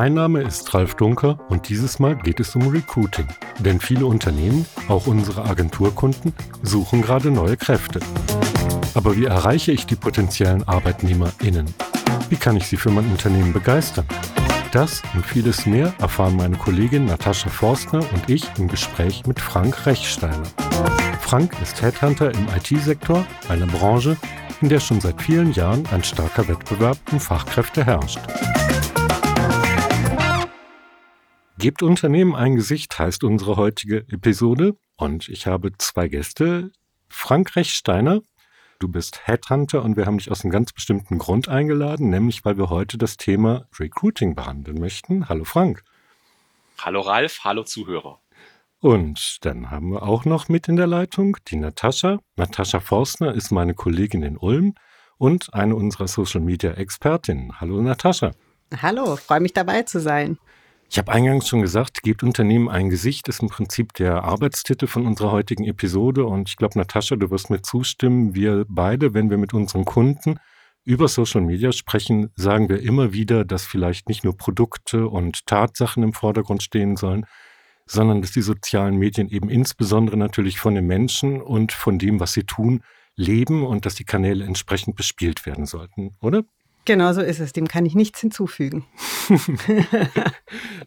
Mein Name ist Ralf Dunker und dieses Mal geht es um Recruiting. Denn viele Unternehmen, auch unsere Agenturkunden, suchen gerade neue Kräfte. Aber wie erreiche ich die potenziellen ArbeitnehmerInnen? Wie kann ich sie für mein Unternehmen begeistern? Das und vieles mehr erfahren meine Kollegin Natascha Forstner und ich im Gespräch mit Frank Rechsteiner. Frank ist Headhunter im IT-Sektor, einer Branche, in der schon seit vielen Jahren ein starker Wettbewerb um Fachkräfte herrscht. Gebt Unternehmen ein Gesicht heißt unsere heutige Episode und ich habe zwei Gäste. Frank Rechsteiner, du bist Headhunter und wir haben dich aus einem ganz bestimmten Grund eingeladen, nämlich weil wir heute das Thema Recruiting behandeln möchten. Hallo Frank. Hallo Ralf, hallo Zuhörer. Und dann haben wir auch noch mit in der Leitung die Natascha. Natascha Forstner ist meine Kollegin in Ulm und eine unserer Social Media Expertinnen. Hallo Natascha. Hallo, freue mich dabei zu sein. Ich habe eingangs schon gesagt, gebt Unternehmen ein Gesicht, ist im Prinzip der Arbeitstitel von unserer heutigen Episode. Und ich glaube, Natascha, du wirst mir zustimmen, wir beide, wenn wir mit unseren Kunden über Social Media sprechen, sagen wir immer wieder, dass vielleicht nicht nur Produkte und Tatsachen im Vordergrund stehen sollen, sondern dass die sozialen Medien eben insbesondere natürlich von den Menschen und von dem, was sie tun, leben und dass die Kanäle entsprechend bespielt werden sollten, oder? Genau so ist es. Dem kann ich nichts hinzufügen.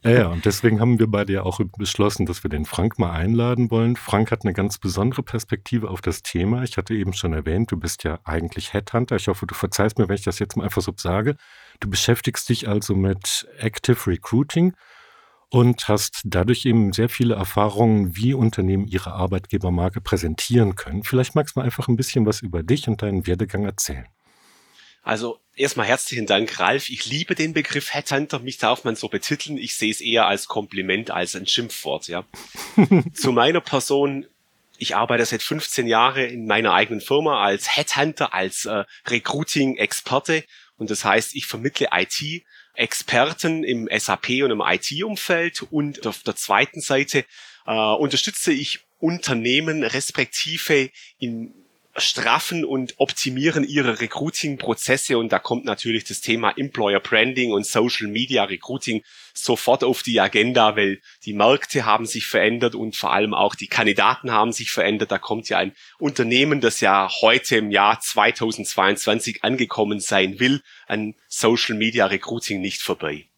ja, ja, und deswegen haben wir beide ja auch beschlossen, dass wir den Frank mal einladen wollen. Frank hat eine ganz besondere Perspektive auf das Thema. Ich hatte eben schon erwähnt, du bist ja eigentlich Headhunter. Ich hoffe, du verzeihst mir, wenn ich das jetzt mal einfach so sage. Du beschäftigst dich also mit Active Recruiting und hast dadurch eben sehr viele Erfahrungen, wie Unternehmen ihre Arbeitgebermarke präsentieren können. Vielleicht magst du mal einfach ein bisschen was über dich und deinen Werdegang erzählen. Also erstmal herzlichen Dank, Ralf. Ich liebe den Begriff Headhunter. Mich darf man so betiteln. Ich sehe es eher als Kompliment als ein Schimpfwort. Ja. Zu meiner Person. Ich arbeite seit 15 Jahren in meiner eigenen Firma als Headhunter, als äh, Recruiting-Experte. Und das heißt, ich vermittle IT Experten im SAP und im IT-Umfeld und auf der zweiten Seite äh, unterstütze ich Unternehmen respektive in straffen und optimieren ihre Recruiting-Prozesse und da kommt natürlich das Thema Employer Branding und Social Media Recruiting sofort auf die Agenda, weil die Märkte haben sich verändert und vor allem auch die Kandidaten haben sich verändert. Da kommt ja ein Unternehmen, das ja heute im Jahr 2022 angekommen sein will, an Social Media Recruiting nicht vorbei.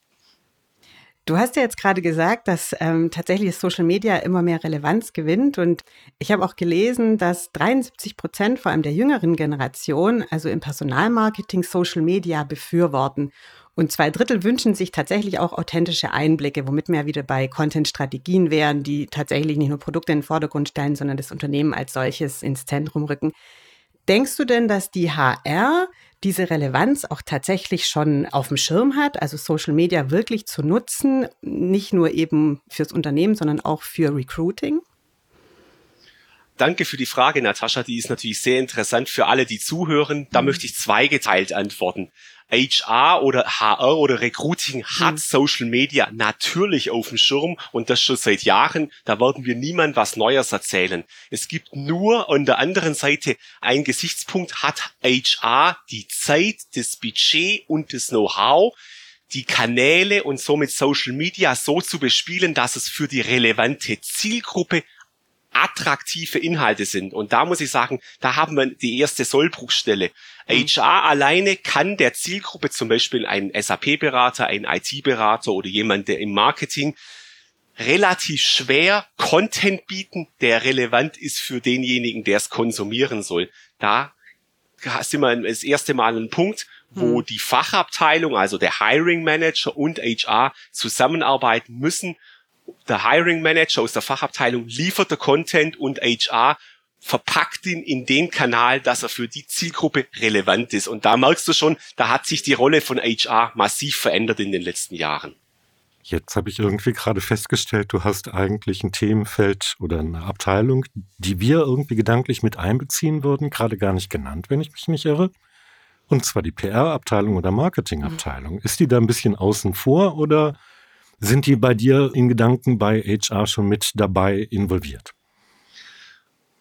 Du hast ja jetzt gerade gesagt, dass ähm, tatsächlich Social Media immer mehr Relevanz gewinnt. Und ich habe auch gelesen, dass 73 Prozent vor allem der jüngeren Generation, also im Personalmarketing, Social Media befürworten. Und zwei Drittel wünschen sich tatsächlich auch authentische Einblicke, womit wir wieder bei Content-Strategien wären, die tatsächlich nicht nur Produkte in den Vordergrund stellen, sondern das Unternehmen als solches ins Zentrum rücken. Denkst du denn, dass die HR diese Relevanz auch tatsächlich schon auf dem Schirm hat, also Social Media wirklich zu nutzen, nicht nur eben fürs Unternehmen, sondern auch für Recruiting? Danke für die Frage, Natascha. Die ist natürlich sehr interessant für alle, die zuhören. Da mhm. möchte ich zweigeteilt antworten. HR oder HR oder Recruiting hat mhm. Social Media natürlich auf dem Schirm und das schon seit Jahren. Da werden wir niemand was Neues erzählen. Es gibt nur an der anderen Seite einen Gesichtspunkt, hat HR die Zeit, das Budget und das Know-how, die Kanäle und somit Social Media so zu bespielen, dass es für die relevante Zielgruppe attraktive Inhalte sind. Und da muss ich sagen, da haben wir die erste Sollbruchstelle. Mhm. HR alleine kann der Zielgruppe, zum Beispiel ein SAP-Berater, ein IT-Berater oder jemand, der im Marketing relativ schwer Content bieten, der relevant ist für denjenigen, der es konsumieren soll. Da sind wir das erste Mal an einem Punkt, wo hm. die Fachabteilung, also der Hiring Manager und HR zusammenarbeiten müssen der Hiring Manager aus der Fachabteilung liefert der Content und HR verpackt ihn in den Kanal, dass er für die Zielgruppe relevant ist. Und da merkst du schon, da hat sich die Rolle von HR massiv verändert in den letzten Jahren. Jetzt habe ich irgendwie gerade festgestellt, du hast eigentlich ein Themenfeld oder eine Abteilung, die wir irgendwie gedanklich mit einbeziehen würden, gerade gar nicht genannt, wenn ich mich nicht irre. Und zwar die PR-Abteilung oder Marketing-Abteilung. Ist die da ein bisschen außen vor oder sind die bei dir in Gedanken bei HR schon mit dabei involviert?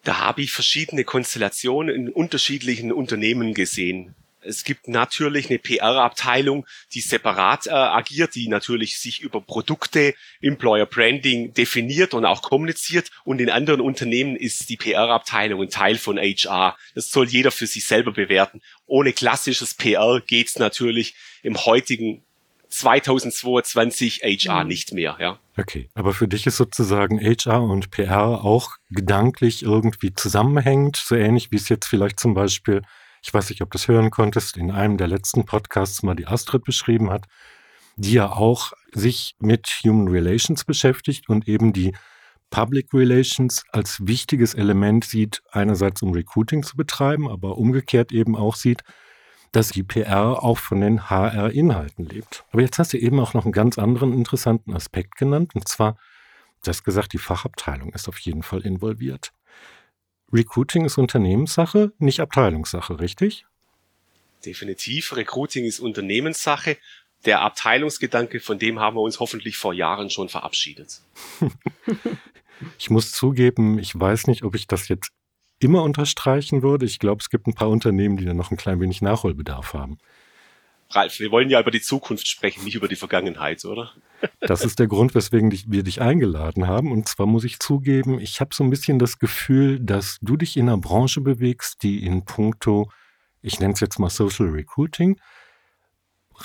Da habe ich verschiedene Konstellationen in unterschiedlichen Unternehmen gesehen. Es gibt natürlich eine PR-Abteilung, die separat äh, agiert, die natürlich sich über Produkte, Employer Branding definiert und auch kommuniziert. Und in anderen Unternehmen ist die PR-Abteilung ein Teil von HR. Das soll jeder für sich selber bewerten. Ohne klassisches PR geht's natürlich im heutigen 2022 HR mhm. nicht mehr, ja. Okay, aber für dich ist sozusagen HR und PR auch gedanklich irgendwie zusammenhängend, so ähnlich wie es jetzt vielleicht zum Beispiel ich weiß nicht, ob du das hören konntest, in einem der letzten Podcasts mal die Astrid beschrieben hat, die ja auch sich mit Human Relations beschäftigt und eben die Public Relations als wichtiges Element sieht, einerseits um Recruiting zu betreiben, aber umgekehrt eben auch sieht, dass die PR auch von den HR-Inhalten lebt. Aber jetzt hast du eben auch noch einen ganz anderen interessanten Aspekt genannt, und zwar, du hast gesagt, die Fachabteilung ist auf jeden Fall involviert. Recruiting ist Unternehmenssache, nicht Abteilungssache, richtig? Definitiv. Recruiting ist Unternehmenssache. Der Abteilungsgedanke, von dem haben wir uns hoffentlich vor Jahren schon verabschiedet. ich muss zugeben, ich weiß nicht, ob ich das jetzt immer unterstreichen würde. Ich glaube, es gibt ein paar Unternehmen, die da noch ein klein wenig Nachholbedarf haben. Ralf, wir wollen ja über die Zukunft sprechen, nicht über die Vergangenheit, oder? Das ist der Grund, weswegen wir dich eingeladen haben. Und zwar muss ich zugeben, ich habe so ein bisschen das Gefühl, dass du dich in einer Branche bewegst, die in puncto, ich nenne es jetzt mal Social Recruiting,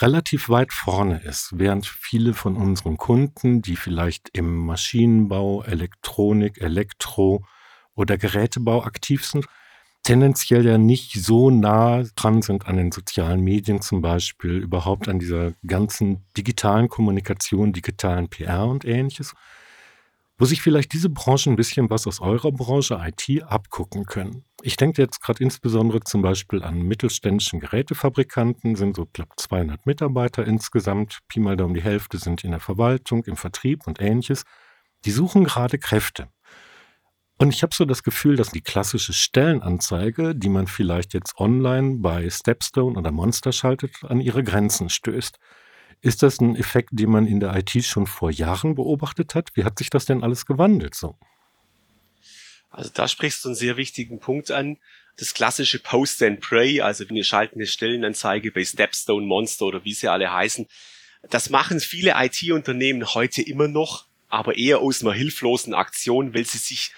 relativ weit vorne ist, während viele von unseren Kunden, die vielleicht im Maschinenbau, Elektronik, Elektro oder Gerätebau aktiv sind, tendenziell ja nicht so nah dran sind an den sozialen Medien zum Beispiel, überhaupt an dieser ganzen digitalen Kommunikation, digitalen PR und ähnliches, wo sich vielleicht diese Branchen ein bisschen was aus eurer Branche IT abgucken können. Ich denke jetzt gerade insbesondere zum Beispiel an mittelständischen Gerätefabrikanten, sind so knapp 200 Mitarbeiter insgesamt, Pi mal Daumen die Hälfte sind in der Verwaltung, im Vertrieb und ähnliches. Die suchen gerade Kräfte. Und ich habe so das Gefühl, dass die klassische Stellenanzeige, die man vielleicht jetzt online bei Stepstone oder Monster schaltet, an ihre Grenzen stößt. Ist das ein Effekt, den man in der IT schon vor Jahren beobachtet hat? Wie hat sich das denn alles gewandelt so? Also da sprichst du einen sehr wichtigen Punkt an. Das klassische Post and Pray, also wir schalten eine Stellenanzeige bei Stepstone, Monster oder wie sie alle heißen. Das machen viele IT-Unternehmen heute immer noch, aber eher aus einer hilflosen Aktion, weil sie sich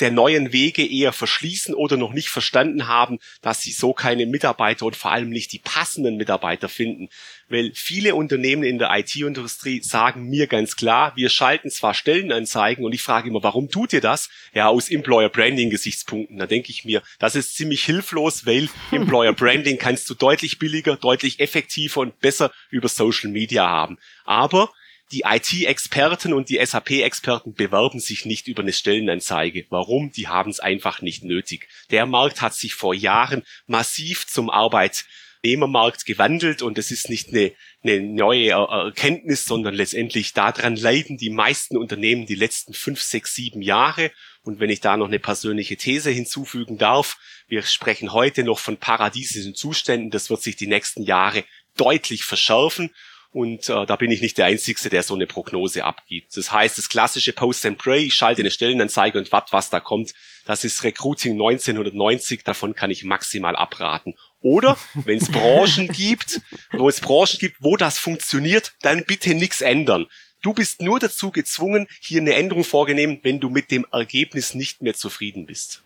der neuen Wege eher verschließen oder noch nicht verstanden haben, dass sie so keine Mitarbeiter und vor allem nicht die passenden Mitarbeiter finden. Weil viele Unternehmen in der IT-Industrie sagen mir ganz klar, wir schalten zwar Stellenanzeigen und ich frage immer, warum tut ihr das? Ja, aus Employer Branding Gesichtspunkten. Da denke ich mir, das ist ziemlich hilflos, weil Employer Branding kannst du deutlich billiger, deutlich effektiver und besser über Social Media haben. Aber die IT-Experten und die SAP-Experten bewerben sich nicht über eine Stellenanzeige. Warum? Die haben es einfach nicht nötig. Der Markt hat sich vor Jahren massiv zum Arbeitnehmermarkt gewandelt und es ist nicht eine, eine neue Erkenntnis, sondern letztendlich daran leiden die meisten Unternehmen die letzten fünf, sechs, sieben Jahre. Und wenn ich da noch eine persönliche These hinzufügen darf, wir sprechen heute noch von paradiesischen Zuständen, das wird sich die nächsten Jahre deutlich verschärfen und äh, da bin ich nicht der Einzige, der so eine Prognose abgibt. Das heißt, das klassische Post and Pray, ich schalte eine Stellenanzeige und warte, was da kommt, das ist Recruiting 1990, davon kann ich maximal abraten. Oder wenn es Branchen gibt, wo es Branchen gibt, wo das funktioniert, dann bitte nichts ändern. Du bist nur dazu gezwungen, hier eine Änderung vorgenehmen, wenn du mit dem Ergebnis nicht mehr zufrieden bist.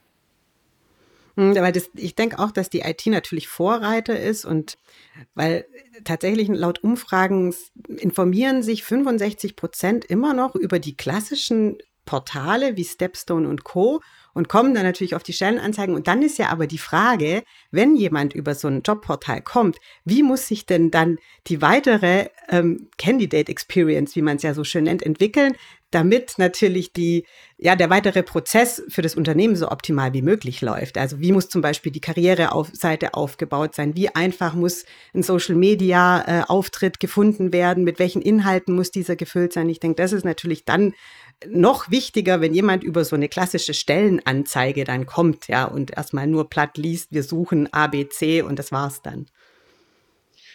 Hm, weil das, ich denke auch, dass die IT natürlich Vorreiter ist und weil tatsächlich laut Umfragen informieren sich 65 Prozent immer noch über die klassischen Portale wie Stepstone und Co. und kommen dann natürlich auf die Stellenanzeigen. Und dann ist ja aber die Frage, wenn jemand über so ein Jobportal kommt, wie muss sich denn dann die weitere ähm, Candidate Experience, wie man es ja so schön nennt, entwickeln, damit natürlich die, ja, der weitere Prozess für das Unternehmen so optimal wie möglich läuft. Also wie muss zum Beispiel die Karriereseite aufgebaut sein? Wie einfach muss ein Social Media äh, Auftritt gefunden werden? Mit welchen Inhalten muss dieser gefüllt sein? Ich denke, das ist natürlich dann noch wichtiger, wenn jemand über so eine klassische Stellenanzeige dann kommt, ja, und erstmal nur platt liest, wir suchen ABC und das war's dann.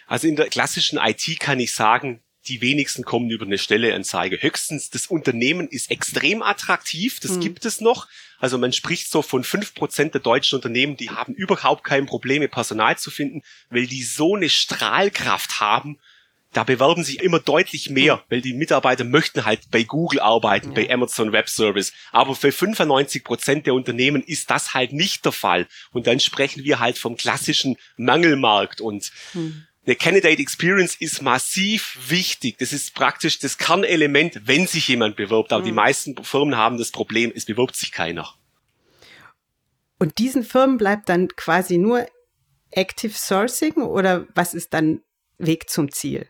Also in der klassischen IT kann ich sagen, die wenigsten kommen über eine Stelleanzeige. Höchstens das Unternehmen ist extrem attraktiv, das mhm. gibt es noch. Also man spricht so von fünf Prozent der deutschen Unternehmen, die haben überhaupt kein Probleme, Personal zu finden, weil die so eine Strahlkraft haben. Da bewerben sich immer deutlich mehr, mhm. weil die Mitarbeiter möchten halt bei Google arbeiten, ja. bei Amazon Web Service. Aber für 95 Prozent der Unternehmen ist das halt nicht der Fall. Und dann sprechen wir halt vom klassischen Mangelmarkt und mhm eine Candidate Experience ist massiv wichtig. Das ist praktisch das Kernelement, wenn sich jemand bewirbt. Aber mhm. die meisten Firmen haben das Problem, es bewirbt sich keiner. Und diesen Firmen bleibt dann quasi nur Active Sourcing oder was ist dann Weg zum Ziel?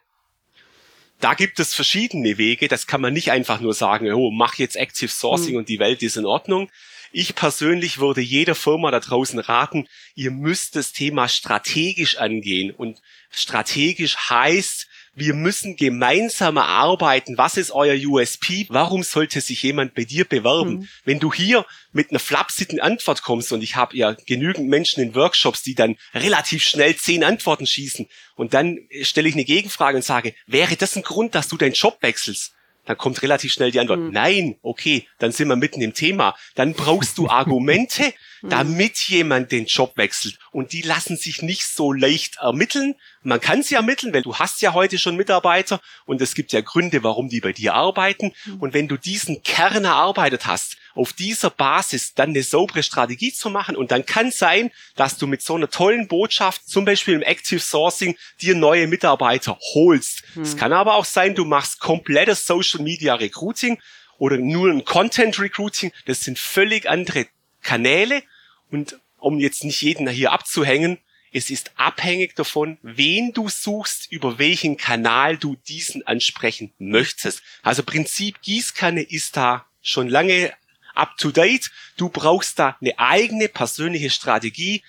Da gibt es verschiedene Wege. Das kann man nicht einfach nur sagen, oh, mach jetzt Active Sourcing mhm. und die Welt ist in Ordnung. Ich persönlich würde jeder Firma da draußen raten, ihr müsst das Thema strategisch angehen. Und strategisch heißt, wir müssen gemeinsam arbeiten. Was ist euer USP? Warum sollte sich jemand bei dir bewerben? Mhm. Wenn du hier mit einer flapsigen Antwort kommst und ich habe ja genügend Menschen in Workshops, die dann relativ schnell zehn Antworten schießen und dann stelle ich eine Gegenfrage und sage, wäre das ein Grund, dass du deinen Job wechselst? Dann kommt relativ schnell die Antwort, mhm. nein, okay, dann sind wir mitten im Thema. Dann brauchst du Argumente, hm. damit jemand den Job wechselt. Und die lassen sich nicht so leicht ermitteln. Man kann sie ermitteln, weil du hast ja heute schon Mitarbeiter und es gibt ja Gründe, warum die bei dir arbeiten. Hm. Und wenn du diesen Kern erarbeitet hast, auf dieser Basis dann eine saubere Strategie zu machen. Und dann kann sein, dass du mit so einer tollen Botschaft, zum Beispiel im Active Sourcing, dir neue Mitarbeiter holst. Hm. Es kann aber auch sein, du machst komplettes Social Media Recruiting oder nur ein Content Recruiting. Das sind völlig andere Kanäle. Und um jetzt nicht jeden hier abzuhängen, es ist abhängig davon, wen du suchst, über welchen Kanal du diesen ansprechen möchtest. Also Prinzip Gießkanne ist da schon lange up to date. Du brauchst da eine eigene persönliche Strategie.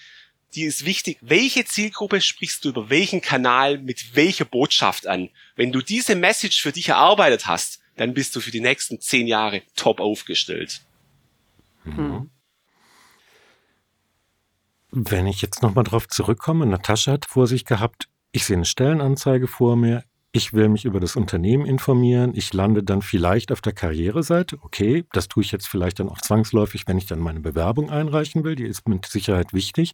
Die ist wichtig. Welche Zielgruppe sprichst du über welchen Kanal mit welcher Botschaft an? Wenn du diese Message für dich erarbeitet hast, dann bist du für die nächsten zehn Jahre top aufgestellt. Mhm. Wenn ich jetzt nochmal drauf zurückkomme, Natascha hat vor sich gehabt, ich sehe eine Stellenanzeige vor mir, ich will mich über das Unternehmen informieren, ich lande dann vielleicht auf der Karriereseite. Okay, das tue ich jetzt vielleicht dann auch zwangsläufig, wenn ich dann meine Bewerbung einreichen will, die ist mit Sicherheit wichtig.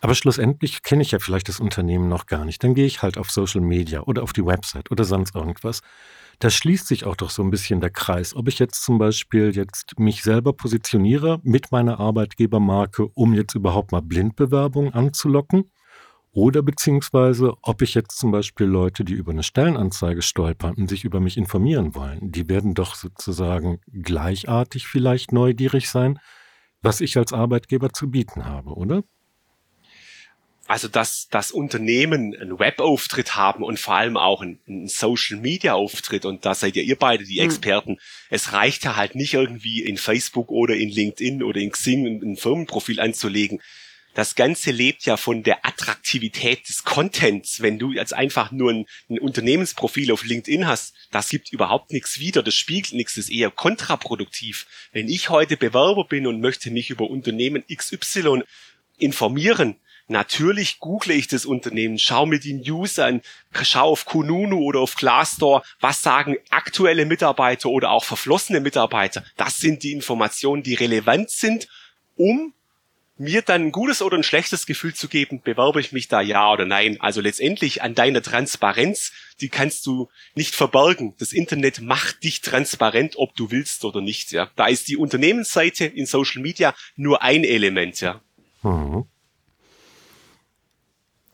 Aber schlussendlich kenne ich ja vielleicht das Unternehmen noch gar nicht. Dann gehe ich halt auf Social Media oder auf die Website oder sonst irgendwas. Da schließt sich auch doch so ein bisschen der Kreis. Ob ich jetzt zum Beispiel jetzt mich selber positioniere mit meiner Arbeitgebermarke, um jetzt überhaupt mal Blindbewerbungen anzulocken oder beziehungsweise, ob ich jetzt zum Beispiel Leute, die über eine Stellenanzeige stolpern und sich über mich informieren wollen, die werden doch sozusagen gleichartig vielleicht neugierig sein, was ich als Arbeitgeber zu bieten habe, oder? Also, dass das Unternehmen einen Webauftritt haben und vor allem auch einen, einen Social-Media-Auftritt und da seid ja ihr beide die hm. Experten. Mhm. Es reicht ja halt nicht irgendwie in Facebook oder in LinkedIn oder in Xing ein Firmenprofil anzulegen das Ganze lebt ja von der Attraktivität des Contents. Wenn du jetzt einfach nur ein, ein, Unternehmensprofil auf LinkedIn hast, das gibt überhaupt nichts wieder, das spiegelt nichts, das ist eher kontraproduktiv. Wenn ich heute Bewerber bin und möchte mich über Unternehmen XY informieren, Natürlich google ich das Unternehmen, schau mir die News an, schau auf Kununu oder auf Glassdoor, was sagen aktuelle Mitarbeiter oder auch verflossene Mitarbeiter. Das sind die Informationen, die relevant sind, um mir dann ein gutes oder ein schlechtes Gefühl zu geben, bewerbe ich mich da ja oder nein. Also letztendlich an deiner Transparenz, die kannst du nicht verbergen. Das Internet macht dich transparent, ob du willst oder nicht. Ja, da ist die Unternehmensseite in Social Media nur ein Element. Ja. Mhm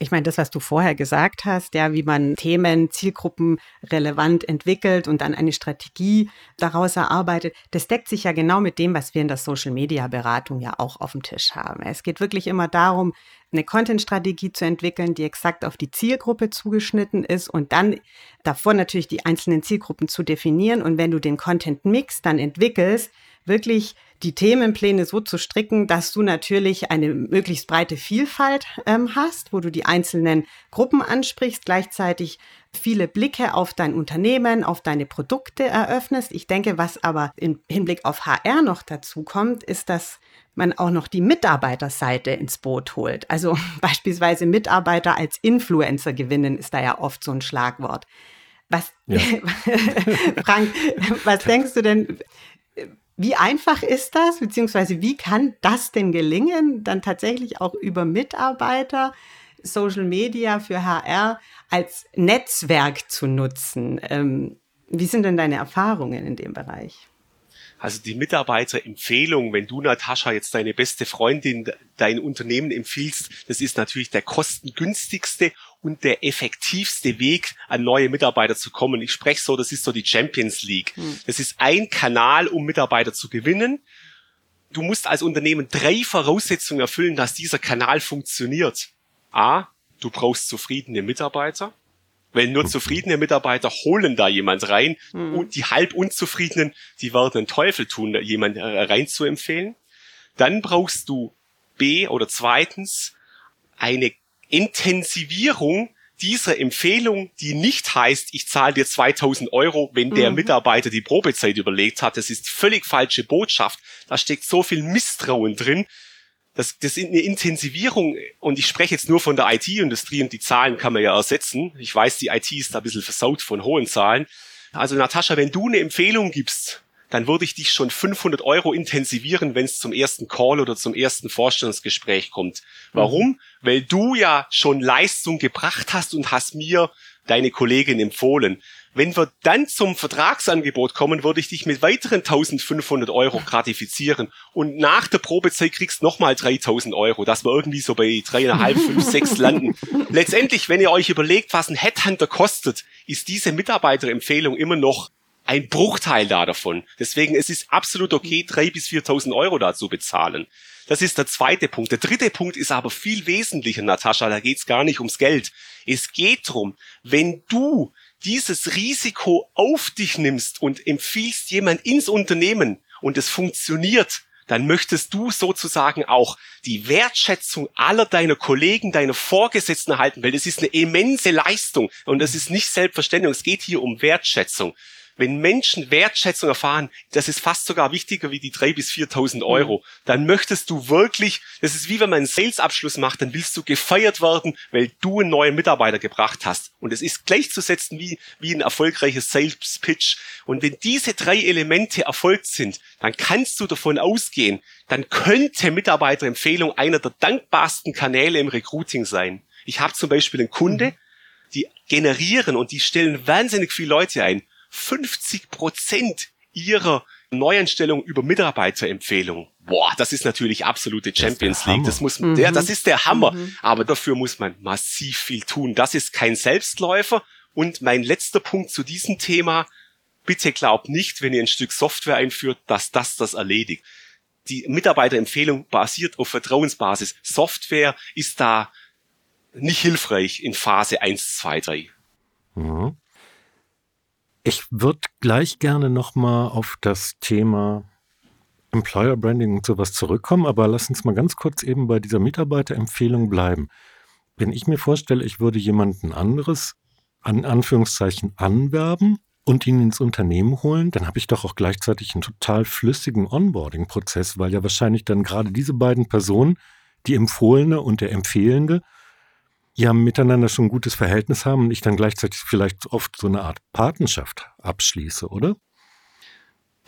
ich meine, das, was du vorher gesagt hast, ja, wie man Themen, Zielgruppen relevant entwickelt und dann eine Strategie daraus erarbeitet, das deckt sich ja genau mit dem, was wir in der Social Media Beratung ja auch auf dem Tisch haben. Es geht wirklich immer darum, eine Content-Strategie zu entwickeln, die exakt auf die Zielgruppe zugeschnitten ist und dann davor natürlich die einzelnen Zielgruppen zu definieren. Und wenn du den Content-Mix dann entwickelst, wirklich die Themenpläne so zu stricken, dass du natürlich eine möglichst breite Vielfalt ähm, hast, wo du die einzelnen Gruppen ansprichst, gleichzeitig viele Blicke auf dein Unternehmen, auf deine Produkte eröffnest. Ich denke, was aber im Hinblick auf HR noch dazu kommt, ist, dass man auch noch die Mitarbeiterseite ins Boot holt. Also beispielsweise Mitarbeiter als Influencer gewinnen ist da ja oft so ein Schlagwort. Was, ja. Frank, was denkst du denn, wie einfach ist das, beziehungsweise wie kann das denn gelingen, dann tatsächlich auch über Mitarbeiter Social Media für HR als Netzwerk zu nutzen? Ähm, wie sind denn deine Erfahrungen in dem Bereich? Also die Mitarbeiterempfehlung, wenn du, Natascha, jetzt deine beste Freundin dein Unternehmen empfiehlst, das ist natürlich der kostengünstigste und der effektivste Weg, an neue Mitarbeiter zu kommen. Ich spreche so, das ist so die Champions League. Hm. Das ist ein Kanal, um Mitarbeiter zu gewinnen. Du musst als Unternehmen drei Voraussetzungen erfüllen, dass dieser Kanal funktioniert. A, du brauchst zufriedene Mitarbeiter. Weil nur zufriedene Mitarbeiter holen da jemand rein mhm. und die halb unzufriedenen, die werden den Teufel tun, jemand äh, rein zu empfehlen. Dann brauchst du B oder zweitens eine Intensivierung dieser Empfehlung, die nicht heißt, ich zahle dir 2000 Euro, wenn der mhm. Mitarbeiter die Probezeit überlegt hat. Das ist völlig falsche Botschaft. Da steckt so viel Misstrauen drin das, das ist eine Intensivierung und ich spreche jetzt nur von der IT-Industrie und die Zahlen kann man ja ersetzen. Ich weiß, die IT ist da ein bisschen versaut von hohen Zahlen. Also Natascha, wenn du eine Empfehlung gibst, dann würde ich dich schon 500 Euro intensivieren, wenn es zum ersten Call oder zum ersten Vorstellungsgespräch kommt. Warum? Mhm. Weil du ja schon Leistung gebracht hast und hast mir deine Kollegin empfohlen. Wenn wir dann zum Vertragsangebot kommen, würde ich dich mit weiteren 1500 Euro gratifizieren. Und nach der Probezeit kriegst nochmal 3000 Euro, dass wir irgendwie so bei dreieinhalb, fünf, sechs landen. Letztendlich, wenn ihr euch überlegt, was ein Headhunter kostet, ist diese Mitarbeiterempfehlung immer noch ein Bruchteil da davon. Deswegen es ist absolut okay, drei bis 4.000 Euro da zu bezahlen. Das ist der zweite Punkt. Der dritte Punkt ist aber viel wesentlicher, Natascha. Da geht's gar nicht ums Geld. Es geht drum, wenn du dieses Risiko auf dich nimmst und empfiehlst jemand ins Unternehmen und es funktioniert, dann möchtest du sozusagen auch die Wertschätzung aller deiner Kollegen, deiner Vorgesetzten erhalten, weil das ist eine immense Leistung und das ist nicht selbstverständlich. Es geht hier um Wertschätzung. Wenn Menschen Wertschätzung erfahren, das ist fast sogar wichtiger wie die drei bis 4.000 Euro, mhm. dann möchtest du wirklich, das ist wie wenn man einen Salesabschluss macht, dann willst du gefeiert werden, weil du einen neuen Mitarbeiter gebracht hast. Und es ist gleichzusetzen wie, wie ein erfolgreiches Sales Pitch. Und wenn diese drei Elemente erfolgt sind, dann kannst du davon ausgehen, dann könnte Mitarbeiterempfehlung einer der dankbarsten Kanäle im Recruiting sein. Ich habe zum Beispiel einen Kunde, mhm. die generieren und die stellen wahnsinnig viele Leute ein. 50 Prozent ihrer Neuanstellung über Mitarbeiterempfehlung. Boah, das ist natürlich absolute Champions League. Das muss, mhm. ja, das ist der Hammer. Mhm. Aber dafür muss man massiv viel tun. Das ist kein Selbstläufer. Und mein letzter Punkt zu diesem Thema. Bitte glaubt nicht, wenn ihr ein Stück Software einführt, dass das das erledigt. Die Mitarbeiterempfehlung basiert auf Vertrauensbasis. Software ist da nicht hilfreich in Phase 1, 2, 3. Mhm. Ich würde gleich gerne nochmal auf das Thema Employer Branding und sowas zurückkommen, aber lass uns mal ganz kurz eben bei dieser Mitarbeiterempfehlung bleiben. Wenn ich mir vorstelle, ich würde jemanden anderes an Anführungszeichen anwerben und ihn ins Unternehmen holen, dann habe ich doch auch gleichzeitig einen total flüssigen Onboarding-Prozess, weil ja wahrscheinlich dann gerade diese beiden Personen, die Empfohlene und der Empfehlende, ja miteinander schon ein gutes Verhältnis haben und ich dann gleichzeitig vielleicht oft so eine Art Partnerschaft abschließe, oder?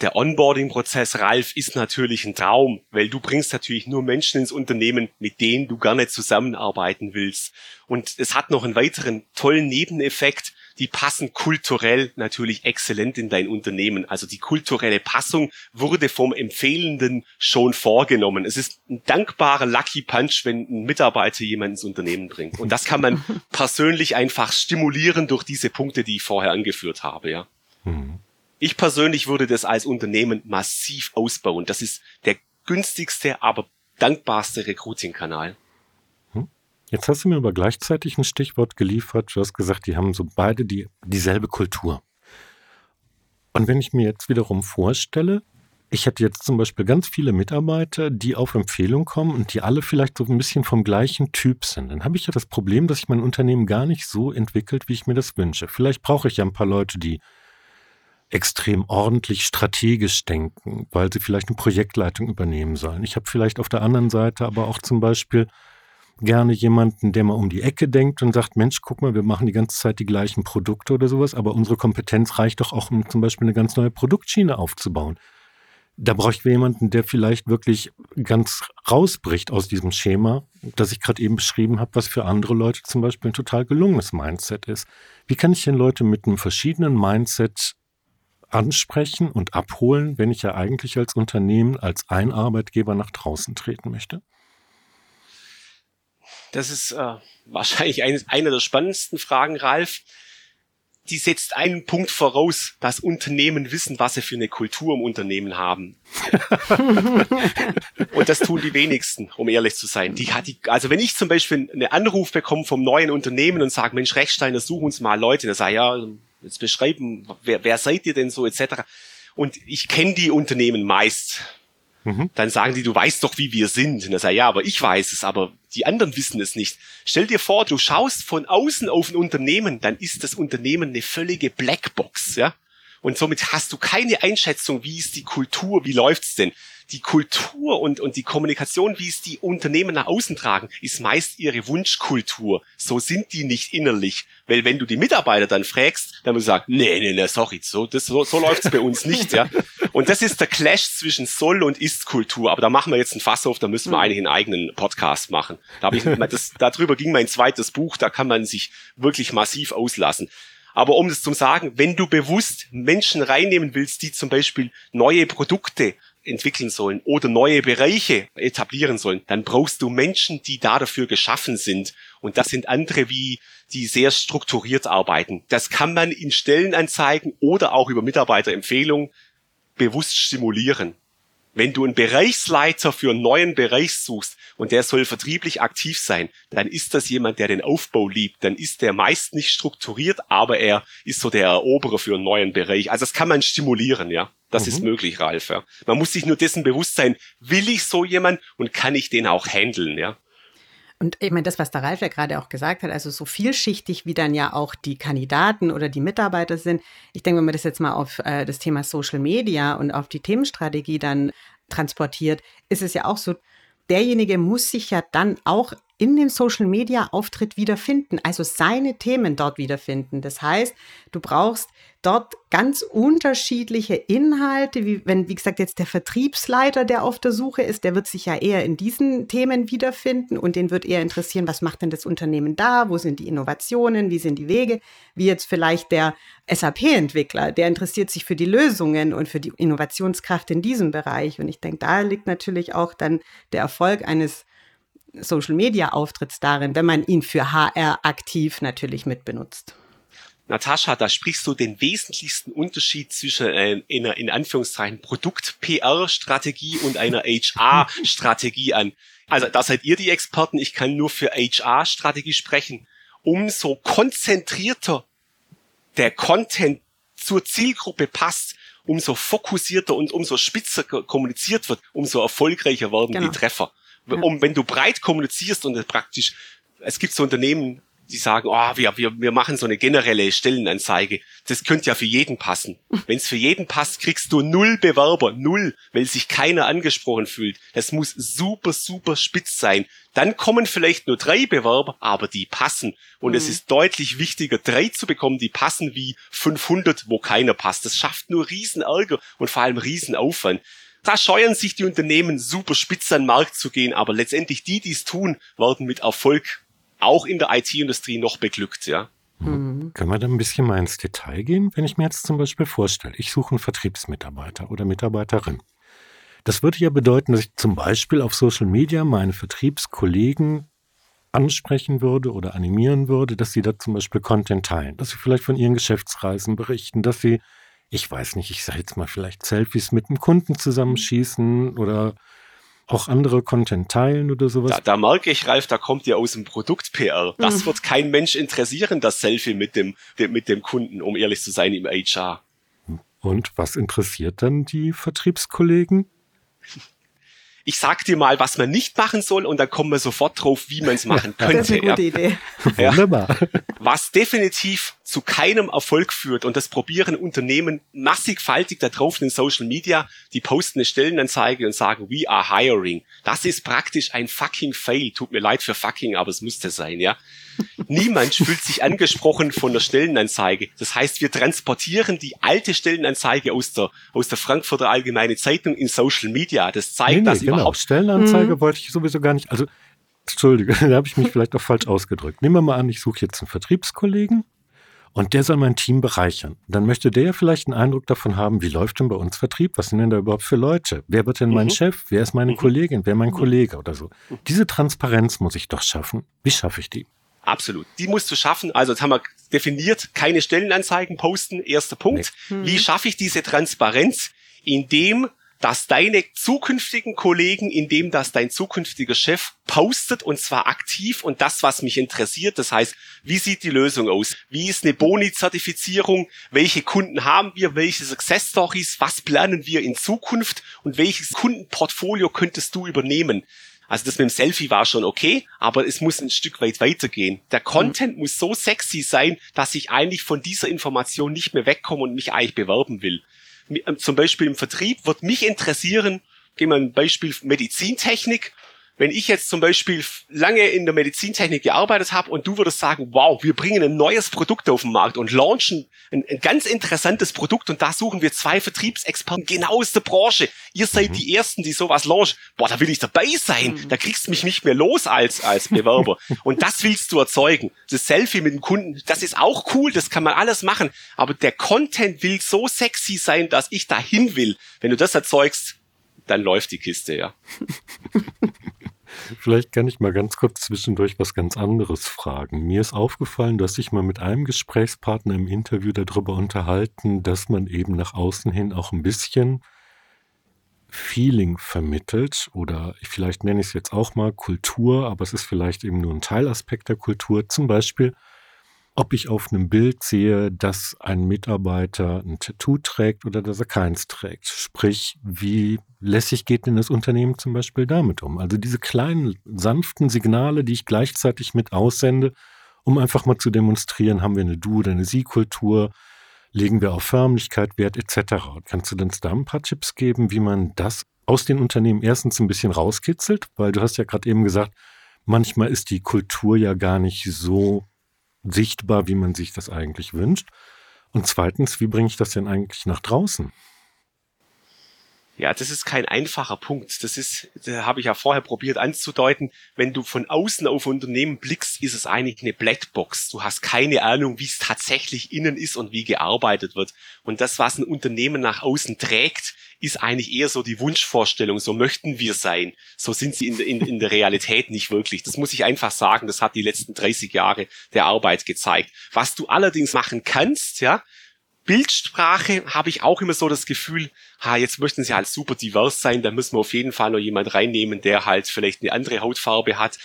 Der Onboarding-Prozess, Ralf, ist natürlich ein Traum, weil du bringst natürlich nur Menschen ins Unternehmen, mit denen du gerne zusammenarbeiten willst. Und es hat noch einen weiteren tollen Nebeneffekt die passen kulturell natürlich exzellent in dein Unternehmen. Also die kulturelle Passung wurde vom Empfehlenden schon vorgenommen. Es ist ein dankbarer Lucky Punch, wenn ein Mitarbeiter jemanden ins Unternehmen bringt. Und das kann man persönlich einfach stimulieren durch diese Punkte, die ich vorher angeführt habe, ja. Mhm. Ich persönlich würde das als Unternehmen massiv ausbauen. Das ist der günstigste, aber dankbarste Recruiting-Kanal. Jetzt hast du mir aber gleichzeitig ein Stichwort geliefert. Du hast gesagt, die haben so beide die, dieselbe Kultur. Und wenn ich mir jetzt wiederum vorstelle, ich hätte jetzt zum Beispiel ganz viele Mitarbeiter, die auf Empfehlung kommen und die alle vielleicht so ein bisschen vom gleichen Typ sind. Dann habe ich ja das Problem, dass sich mein Unternehmen gar nicht so entwickelt, wie ich mir das wünsche. Vielleicht brauche ich ja ein paar Leute, die extrem ordentlich strategisch denken, weil sie vielleicht eine Projektleitung übernehmen sollen. Ich habe vielleicht auf der anderen Seite aber auch zum Beispiel gerne jemanden, der mal um die Ecke denkt und sagt, Mensch, guck mal, wir machen die ganze Zeit die gleichen Produkte oder sowas, aber unsere Kompetenz reicht doch auch, um zum Beispiel eine ganz neue Produktschiene aufzubauen. Da bräuchten wir jemanden, der vielleicht wirklich ganz rausbricht aus diesem Schema, das ich gerade eben beschrieben habe, was für andere Leute zum Beispiel ein total gelungenes Mindset ist. Wie kann ich denn Leute mit einem verschiedenen Mindset ansprechen und abholen, wenn ich ja eigentlich als Unternehmen, als ein Arbeitgeber nach draußen treten möchte? Das ist äh, wahrscheinlich ein, eine der spannendsten Fragen, Ralf. Die setzt einen Punkt voraus, dass Unternehmen wissen, was sie für eine Kultur im Unternehmen haben. und das tun die wenigsten, um ehrlich zu sein. Die hat die, also wenn ich zum Beispiel einen Anruf bekomme vom neuen Unternehmen und sage, Mensch, Rechtsteiner, such uns mal Leute, dann sage ich, ja, jetzt beschreiben, wer, wer seid ihr denn so, etc. Und ich kenne die Unternehmen meist. Mhm. Dann sagen die, du weißt doch, wie wir sind. Und er sagt, ja, aber ich weiß es, aber die anderen wissen es nicht. Stell dir vor, du schaust von außen auf ein Unternehmen, dann ist das Unternehmen eine völlige Blackbox, ja. Und somit hast du keine Einschätzung, wie ist die Kultur, wie läuft's denn? Die Kultur und, und die Kommunikation, wie es die Unternehmen nach außen tragen, ist meist ihre Wunschkultur. So sind die nicht innerlich. Weil wenn du die Mitarbeiter dann fragst, dann musst du sagen, nee, nee, nee, sorry, so, das, so, so läuft's bei uns nicht, ja. Und das ist der Clash zwischen Soll- und Ist-Kultur. Aber da machen wir jetzt ein Fass auf, da müssen wir eigentlich einen eigenen Podcast machen. Da hab ich, das, darüber ging mein zweites Buch, da kann man sich wirklich massiv auslassen. Aber um das zu sagen, wenn du bewusst Menschen reinnehmen willst, die zum Beispiel neue Produkte entwickeln sollen oder neue Bereiche etablieren sollen, dann brauchst du Menschen, die da dafür geschaffen sind. Und das sind andere wie, die sehr strukturiert arbeiten. Das kann man in Stellenanzeigen oder auch über Mitarbeiterempfehlungen bewusst stimulieren. Wenn du einen Bereichsleiter für einen neuen Bereich suchst und der soll vertrieblich aktiv sein, dann ist das jemand, der den Aufbau liebt. Dann ist der meist nicht strukturiert, aber er ist so der Eroberer für einen neuen Bereich. Also das kann man stimulieren, ja. Das mhm. ist möglich, Ralf. Ja. Man muss sich nur dessen bewusst sein, will ich so jemand und kann ich den auch handeln, ja. Und ich meine, das, was der Ralf ja gerade auch gesagt hat, also so vielschichtig wie dann ja auch die Kandidaten oder die Mitarbeiter sind. Ich denke, wenn man das jetzt mal auf äh, das Thema Social Media und auf die Themenstrategie dann transportiert, ist es ja auch so, derjenige muss sich ja dann auch in dem Social Media Auftritt wiederfinden, also seine Themen dort wiederfinden. Das heißt, du brauchst dort ganz unterschiedliche Inhalte, wie wenn, wie gesagt, jetzt der Vertriebsleiter, der auf der Suche ist, der wird sich ja eher in diesen Themen wiederfinden und den wird eher interessieren, was macht denn das Unternehmen da, wo sind die Innovationen, wie sind die Wege, wie jetzt vielleicht der SAP-Entwickler, der interessiert sich für die Lösungen und für die Innovationskraft in diesem Bereich. Und ich denke, da liegt natürlich auch dann der Erfolg eines Social-Media-Auftritts darin, wenn man ihn für HR aktiv natürlich mitbenutzt. Natascha, da sprichst du den wesentlichsten Unterschied zwischen äh, einer in Anführungszeichen Produkt-PR-Strategie und einer HR-Strategie an. Also da seid ihr die Experten, ich kann nur für HR-Strategie sprechen. Umso konzentrierter der Content zur Zielgruppe passt, umso fokussierter und umso spitzer kommuniziert wird, umso erfolgreicher werden genau. die Treffer. Um, wenn du breit kommunizierst und praktisch, es gibt so Unternehmen, die sagen, oh, wir, wir, wir machen so eine generelle Stellenanzeige. Das könnte ja für jeden passen. Wenn es für jeden passt, kriegst du null Bewerber, null, weil sich keiner angesprochen fühlt. Das muss super, super spitz sein. Dann kommen vielleicht nur drei Bewerber, aber die passen. Und mhm. es ist deutlich wichtiger, drei zu bekommen, die passen, wie 500, wo keiner passt. Das schafft nur Riesenärger und vor allem Riesenaufwand. Da scheuen sich die Unternehmen super spitz an den Markt zu gehen, aber letztendlich die, die es tun, werden mit Erfolg auch in der IT-Industrie noch beglückt, ja. Mhm. Können wir da ein bisschen mal ins Detail gehen? Wenn ich mir jetzt zum Beispiel vorstelle, ich suche einen Vertriebsmitarbeiter oder Mitarbeiterin. Das würde ja bedeuten, dass ich zum Beispiel auf Social Media meine Vertriebskollegen ansprechen würde oder animieren würde, dass sie da zum Beispiel Content teilen, dass sie vielleicht von ihren Geschäftsreisen berichten, dass sie, ich weiß nicht, ich sage jetzt mal vielleicht Selfies mit einem Kunden zusammenschießen oder auch andere Content teilen oder sowas? Da, da merke ich, Ralf, da kommt ihr aus dem Produkt-PR. Das mhm. wird kein Mensch interessieren, das Selfie mit dem, dem, mit dem Kunden, um ehrlich zu sein, im HR. Und was interessiert dann die Vertriebskollegen? Ich sag dir mal, was man nicht machen soll und dann kommen wir sofort drauf, wie man es machen könnte. Das ist eine gute ja. Idee. Wunderbar. Was definitiv zu keinem Erfolg führt. Und das probieren Unternehmen massigfaltig da drauf in Social Media. Die posten eine Stellenanzeige und sagen, we are hiring. Das ist praktisch ein fucking Fail. Tut mir leid für fucking, aber es musste sein, ja. Niemand fühlt sich angesprochen von der Stellenanzeige. Das heißt, wir transportieren die alte Stellenanzeige aus der, aus der Frankfurter Allgemeine Zeitung in Social Media. Das zeigt, nee, nee, dass genau. überhaupt. Stellenanzeige mhm. wollte ich sowieso gar nicht. Also, Entschuldige, da habe ich mich vielleicht auch falsch ausgedrückt. Nehmen wir mal an, ich suche jetzt einen Vertriebskollegen und der soll mein Team bereichern. Dann möchte der ja vielleicht einen Eindruck davon haben, wie läuft denn bei uns Vertrieb? Was sind denn da überhaupt für Leute? Wer wird denn mein mhm. Chef? Wer ist meine mhm. Kollegin? Wer mein mhm. Kollege oder so? Diese Transparenz muss ich doch schaffen. Wie schaffe ich die? Absolut. Die musst du schaffen. Also jetzt haben wir definiert, keine Stellenanzeigen posten. Erster Punkt. Nee. Wie schaffe ich diese Transparenz? Indem dass deine zukünftigen Kollegen, indem das dein zukünftiger Chef postet und zwar aktiv und das, was mich interessiert. Das heißt, wie sieht die Lösung aus? Wie ist eine Boni-Zertifizierung? Welche Kunden haben wir? Welche Success Stories? Was planen wir in Zukunft? Und welches Kundenportfolio könntest du übernehmen? Also das mit dem Selfie war schon okay, aber es muss ein Stück weit weitergehen. Der Content mhm. muss so sexy sein, dass ich eigentlich von dieser Information nicht mehr wegkomme und mich eigentlich bewerben will. Zum Beispiel im Vertrieb wird mich interessieren, gehen wir ein Beispiel Medizintechnik. Wenn ich jetzt zum Beispiel lange in der Medizintechnik gearbeitet habe und du würdest sagen, wow, wir bringen ein neues Produkt auf den Markt und launchen ein, ein ganz interessantes Produkt und da suchen wir zwei Vertriebsexperten genau aus der Branche. Ihr seid mhm. die Ersten, die sowas launchen. Boah, da will ich dabei sein. Mhm. Da kriegst du mich nicht mehr los als, als Bewerber. und das willst du erzeugen. Das Selfie mit dem Kunden, das ist auch cool, das kann man alles machen. Aber der Content will so sexy sein, dass ich dahin will. Wenn du das erzeugst, dann läuft die Kiste, ja. Vielleicht kann ich mal ganz kurz zwischendurch was ganz anderes fragen. Mir ist aufgefallen, dass sich mal mit einem Gesprächspartner im Interview darüber unterhalten, dass man eben nach außen hin auch ein bisschen Feeling vermittelt oder vielleicht nenne ich es jetzt auch mal Kultur, aber es ist vielleicht eben nur ein Teilaspekt der Kultur. Zum Beispiel, ob ich auf einem Bild sehe, dass ein Mitarbeiter ein Tattoo trägt oder dass er keins trägt. Sprich, wie lässig geht denn das Unternehmen zum Beispiel damit um? Also diese kleinen, sanften Signale, die ich gleichzeitig mit aussende, um einfach mal zu demonstrieren, haben wir eine Du- oder eine Sie-Kultur, legen wir auf Förmlichkeit Wert etc. Kannst du uns da ein paar Tipps geben, wie man das aus den Unternehmen erstens ein bisschen rauskitzelt? Weil du hast ja gerade eben gesagt, manchmal ist die Kultur ja gar nicht so sichtbar, wie man sich das eigentlich wünscht. Und zweitens, wie bringe ich das denn eigentlich nach draußen? Ja, das ist kein einfacher Punkt. Das ist, da habe ich ja vorher probiert anzudeuten. Wenn du von außen auf Unternehmen blickst, ist es eigentlich eine Blackbox. Du hast keine Ahnung, wie es tatsächlich innen ist und wie gearbeitet wird. Und das, was ein Unternehmen nach außen trägt, ist eigentlich eher so die Wunschvorstellung. So möchten wir sein. So sind sie in, in, in der Realität nicht wirklich. Das muss ich einfach sagen. Das hat die letzten 30 Jahre der Arbeit gezeigt. Was du allerdings machen kannst, ja, Bildsprache habe ich auch immer so das Gefühl, ha, jetzt möchten sie halt super divers sein, da müssen wir auf jeden Fall noch jemand reinnehmen, der halt vielleicht eine andere Hautfarbe hat.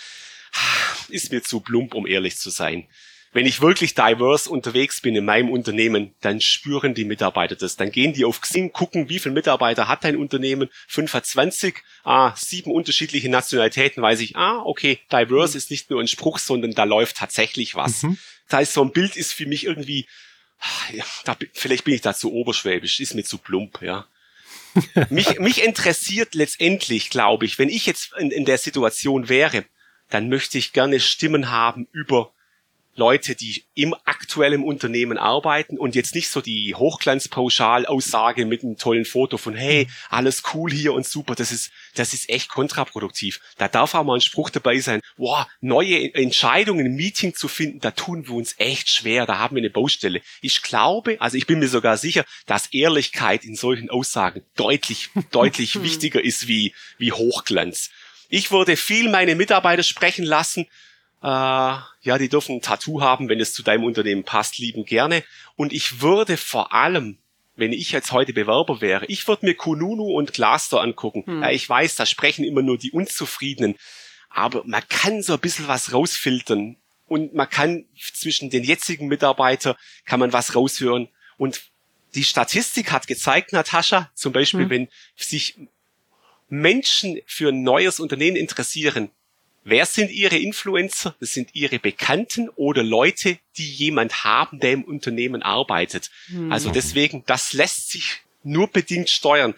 Ist mir zu plump, um ehrlich zu sein. Wenn ich wirklich diverse unterwegs bin in meinem Unternehmen, dann spüren die Mitarbeiter das. Dann gehen die auf Xing, gucken, wie viele Mitarbeiter hat dein Unternehmen, 25, ah, sieben unterschiedliche Nationalitäten, weiß ich, ah, okay, diverse mhm. ist nicht nur ein Spruch, sondern da läuft tatsächlich was. Mhm. Das heißt, so ein Bild ist für mich irgendwie ja, da, vielleicht bin ich da zu oberschwäbisch, ist mir zu plump, ja. mich, mich interessiert letztendlich, glaube ich, wenn ich jetzt in, in der Situation wäre, dann möchte ich gerne Stimmen haben über Leute, die im aktuellen Unternehmen arbeiten und jetzt nicht so die Hochglanzpauschalaussage mit einem tollen Foto von hey, alles cool hier und super, das ist das ist echt kontraproduktiv. Da darf auch mal ein Spruch dabei sein, wow, neue Entscheidungen im Meeting zu finden, da tun wir uns echt schwer, da haben wir eine Baustelle. Ich glaube, also ich bin mir sogar sicher, dass Ehrlichkeit in solchen Aussagen deutlich deutlich wichtiger ist wie wie Hochglanz. Ich würde viel meine Mitarbeiter sprechen lassen, äh, ja, die dürfen ein Tattoo haben, wenn es zu deinem Unternehmen passt, lieben gerne. Und ich würde vor allem, wenn ich jetzt heute Bewerber wäre, ich würde mir Kununu und Glaster angucken. Hm. Ja, ich weiß, da sprechen immer nur die Unzufriedenen. Aber man kann so ein bisschen was rausfiltern. Und man kann zwischen den jetzigen Mitarbeitern, kann man was raushören. Und die Statistik hat gezeigt, Natascha, zum Beispiel, hm. wenn sich Menschen für ein neues Unternehmen interessieren, Wer sind Ihre Influencer? Das sind Ihre Bekannten oder Leute, die jemand haben, der im Unternehmen arbeitet. Mhm. Also deswegen, das lässt sich nur bedingt steuern.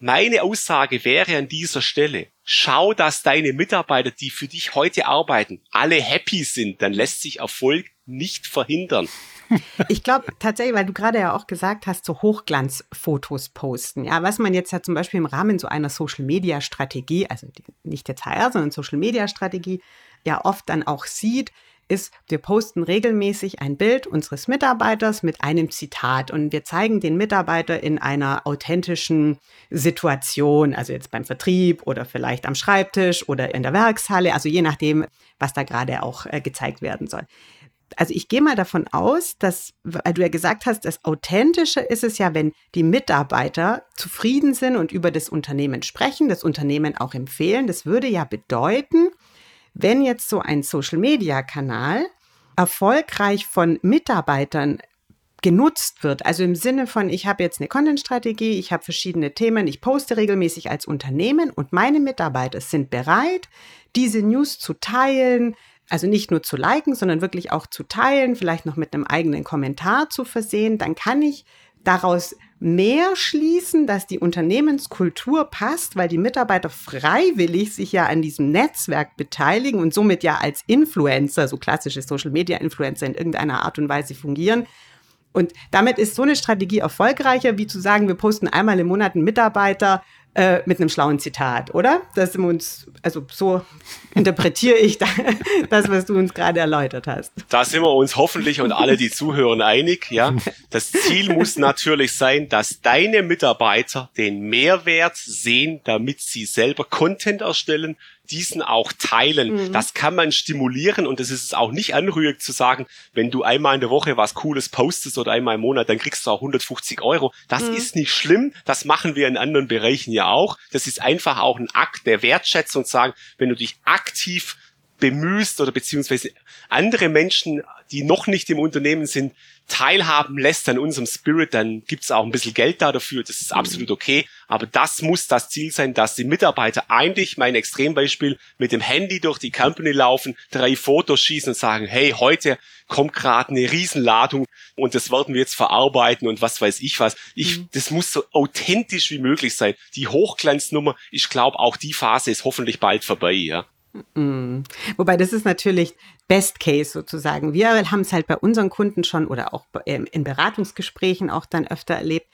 Meine Aussage wäre an dieser Stelle, schau, dass deine Mitarbeiter, die für dich heute arbeiten, alle happy sind, dann lässt sich Erfolg nicht verhindern. Ich glaube tatsächlich, weil du gerade ja auch gesagt hast, so Hochglanzfotos posten. Ja, was man jetzt ja zum Beispiel im Rahmen so einer Social Media Strategie, also nicht jetzt HR, sondern Social Media Strategie, ja oft dann auch sieht, ist, wir posten regelmäßig ein Bild unseres Mitarbeiters mit einem Zitat und wir zeigen den Mitarbeiter in einer authentischen Situation, also jetzt beim Vertrieb oder vielleicht am Schreibtisch oder in der Werkshalle, also je nachdem, was da gerade auch äh, gezeigt werden soll also ich gehe mal davon aus, dass, weil du ja gesagt hast, das Authentische ist es ja, wenn die Mitarbeiter zufrieden sind und über das Unternehmen sprechen, das Unternehmen auch empfehlen. Das würde ja bedeuten, wenn jetzt so ein Social-Media-Kanal erfolgreich von Mitarbeitern genutzt wird, also im Sinne von, ich habe jetzt eine Content-Strategie, ich habe verschiedene Themen, ich poste regelmäßig als Unternehmen und meine Mitarbeiter sind bereit, diese News zu teilen, also nicht nur zu liken, sondern wirklich auch zu teilen, vielleicht noch mit einem eigenen Kommentar zu versehen, dann kann ich daraus mehr schließen, dass die Unternehmenskultur passt, weil die Mitarbeiter freiwillig sich ja an diesem Netzwerk beteiligen und somit ja als Influencer, so klassische Social Media Influencer in irgendeiner Art und Weise fungieren. Und damit ist so eine Strategie erfolgreicher, wie zu sagen, wir posten einmal im Monat einen Mitarbeiter äh, mit einem schlauen Zitat, oder? Das sind uns, also so interpretiere ich das, was du uns gerade erläutert hast. Da sind wir uns hoffentlich und alle, die zuhören, einig. Ja, das Ziel muss natürlich sein, dass deine Mitarbeiter den Mehrwert sehen, damit sie selber Content erstellen, diesen auch teilen. Mhm. Das kann man stimulieren und es ist auch nicht anrührig zu sagen, wenn du einmal in der Woche was Cooles postest oder einmal im Monat, dann kriegst du auch 150 Euro. Das mhm. ist nicht schlimm. Das machen wir in anderen Bereichen ja auch. Das ist einfach auch ein Akt der Wertschätzung sagen, wenn du dich aktiv bemühst oder beziehungsweise andere Menschen, die noch nicht im Unternehmen sind, teilhaben lässt an unserem Spirit, dann gibt's auch ein bisschen Geld da dafür. Das ist absolut okay. Aber das muss das Ziel sein, dass die Mitarbeiter eigentlich, mein Extrembeispiel, mit dem Handy durch die Company laufen, drei Fotos schießen und sagen, hey, heute kommt gerade eine Riesenladung und das werden wir jetzt verarbeiten und was weiß ich was. Ich, mhm. das muss so authentisch wie möglich sein. Die Hochglanznummer, ich glaube, auch die Phase ist hoffentlich bald vorbei, ja. Mhm. Wobei das ist natürlich Best Case sozusagen. Wir haben es halt bei unseren Kunden schon oder auch in Beratungsgesprächen auch dann öfter erlebt,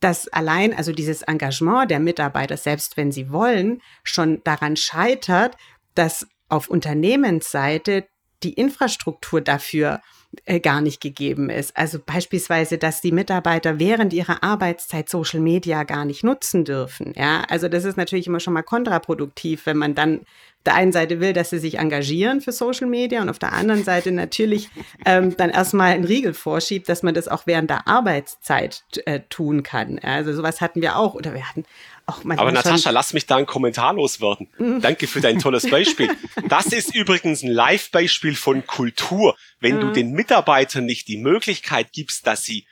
dass allein also dieses Engagement der Mitarbeiter, selbst wenn sie wollen, schon daran scheitert, dass auf Unternehmensseite die Infrastruktur dafür äh, gar nicht gegeben ist. Also beispielsweise, dass die Mitarbeiter während ihrer Arbeitszeit Social Media gar nicht nutzen dürfen. Ja, also das ist natürlich immer schon mal kontraproduktiv, wenn man dann der einen Seite will, dass sie sich engagieren für Social Media und auf der anderen Seite natürlich ähm, dann erstmal einen Riegel vorschiebt, dass man das auch während der Arbeitszeit äh, tun kann. Also sowas hatten wir auch oder wir hatten auch Aber Natascha, lass mich da einen Kommentar loswerden. Mhm. Danke für dein tolles Beispiel. Das ist übrigens ein Live-Beispiel von Kultur. Wenn mhm. du den Mitarbeitern nicht die Möglichkeit gibst, dass sie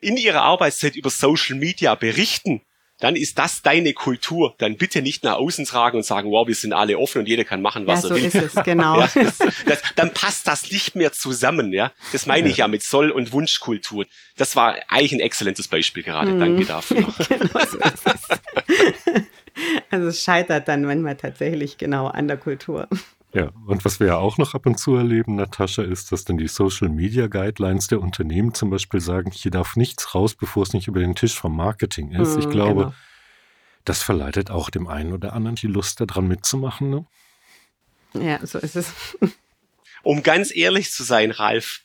in ihrer Arbeitszeit über Social Media berichten, dann ist das deine Kultur. Dann bitte nicht nach außen tragen und sagen, wow, wir sind alle offen und jeder kann machen, was ja, so er will. Ist es, genau. ja, das, das, dann passt das nicht mehr zusammen, ja. Das meine ich ja mit Soll- und Wunschkultur. Das war eigentlich ein exzellentes Beispiel gerade. Mhm. Danke dafür. genau so ist es. also es scheitert dann manchmal tatsächlich genau an der Kultur. Ja, und was wir ja auch noch ab und zu erleben, Natascha, ist, dass dann die Social Media Guidelines der Unternehmen zum Beispiel sagen, hier darf nichts raus, bevor es nicht über den Tisch vom Marketing ist. Mhm, ich glaube, genau. das verleitet auch dem einen oder anderen die Lust daran mitzumachen. Ne? Ja, so ist es. um ganz ehrlich zu sein, Ralf,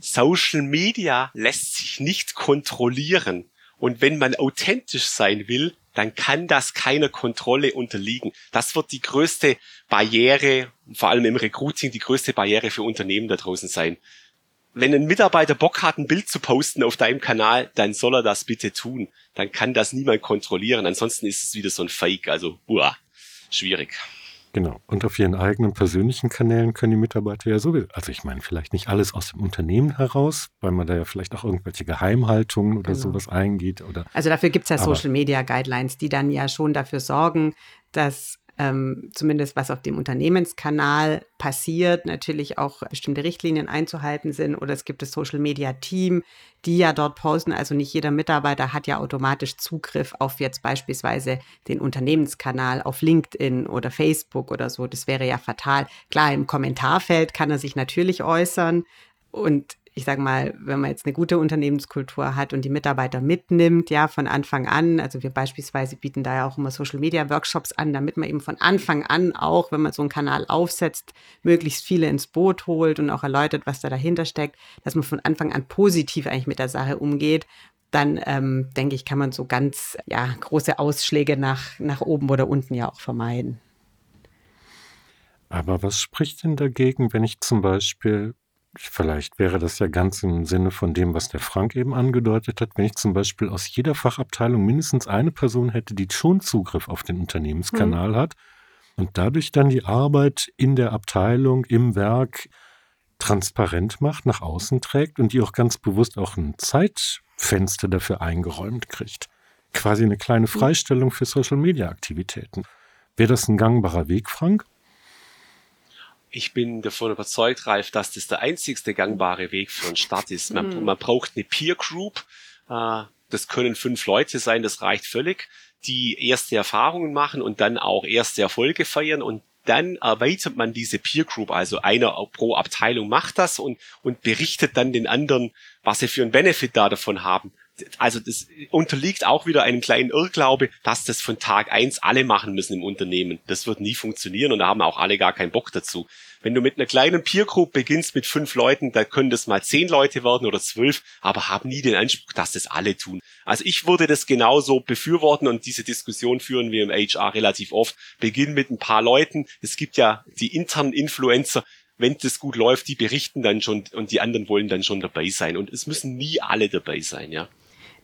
Social Media lässt sich nicht kontrollieren. Und wenn man authentisch sein will, dann kann das keiner Kontrolle unterliegen. Das wird die größte Barriere, vor allem im Recruiting, die größte Barriere für Unternehmen da draußen sein. Wenn ein Mitarbeiter Bock hat, ein Bild zu posten auf deinem Kanal, dann soll er das bitte tun. Dann kann das niemand kontrollieren. Ansonsten ist es wieder so ein Fake. Also, uah, schwierig. Genau. Und auf ihren eigenen persönlichen Kanälen können die Mitarbeiter ja so, also ich meine, vielleicht nicht alles aus dem Unternehmen heraus, weil man da ja vielleicht auch irgendwelche Geheimhaltungen oder genau. sowas eingeht. Oder, also dafür gibt es ja Social Media Guidelines, die dann ja schon dafür sorgen, dass ähm, zumindest was auf dem Unternehmenskanal passiert, natürlich auch bestimmte Richtlinien einzuhalten sind. Oder es gibt das Social Media Team, die ja dort posten. Also nicht jeder Mitarbeiter hat ja automatisch Zugriff auf jetzt beispielsweise den Unternehmenskanal auf LinkedIn oder Facebook oder so. Das wäre ja fatal. Klar, im Kommentarfeld kann er sich natürlich äußern. Und ich sage mal, wenn man jetzt eine gute Unternehmenskultur hat und die Mitarbeiter mitnimmt, ja, von Anfang an, also wir beispielsweise bieten da ja auch immer Social Media Workshops an, damit man eben von Anfang an auch, wenn man so einen Kanal aufsetzt, möglichst viele ins Boot holt und auch erläutert, was da dahinter steckt, dass man von Anfang an positiv eigentlich mit der Sache umgeht. Dann ähm, denke ich, kann man so ganz ja, große Ausschläge nach, nach oben oder unten ja auch vermeiden. Aber was spricht denn dagegen, wenn ich zum Beispiel Vielleicht wäre das ja ganz im Sinne von dem, was der Frank eben angedeutet hat, wenn ich zum Beispiel aus jeder Fachabteilung mindestens eine Person hätte, die schon Zugriff auf den Unternehmenskanal mhm. hat und dadurch dann die Arbeit in der Abteilung, im Werk transparent macht, nach außen trägt und die auch ganz bewusst auch ein Zeitfenster dafür eingeräumt kriegt. Quasi eine kleine mhm. Freistellung für Social-Media-Aktivitäten. Wäre das ein gangbarer Weg, Frank? Ich bin davon überzeugt, Ralf, dass das der einzigste gangbare Weg für einen Start ist. Man, mhm. man braucht eine Peer Group. Äh, das können fünf Leute sein, das reicht völlig, die erste Erfahrungen machen und dann auch erste Erfolge feiern und dann erweitert man diese Peer Group, also einer pro Abteilung macht das und, und berichtet dann den anderen, was sie für einen Benefit da davon haben also das unterliegt auch wieder einem kleinen Irrglaube, dass das von Tag eins alle machen müssen im Unternehmen. Das wird nie funktionieren und da haben auch alle gar keinen Bock dazu. Wenn du mit einer kleinen Peer Group beginnst mit fünf Leuten, da können das mal zehn Leute werden oder zwölf, aber haben nie den Anspruch, dass das alle tun. Also ich würde das genauso befürworten und diese Diskussion führen wir im HR relativ oft. Beginn mit ein paar Leuten. Es gibt ja die internen Influencer, wenn das gut läuft, die berichten dann schon und die anderen wollen dann schon dabei sein. Und es müssen nie alle dabei sein, ja.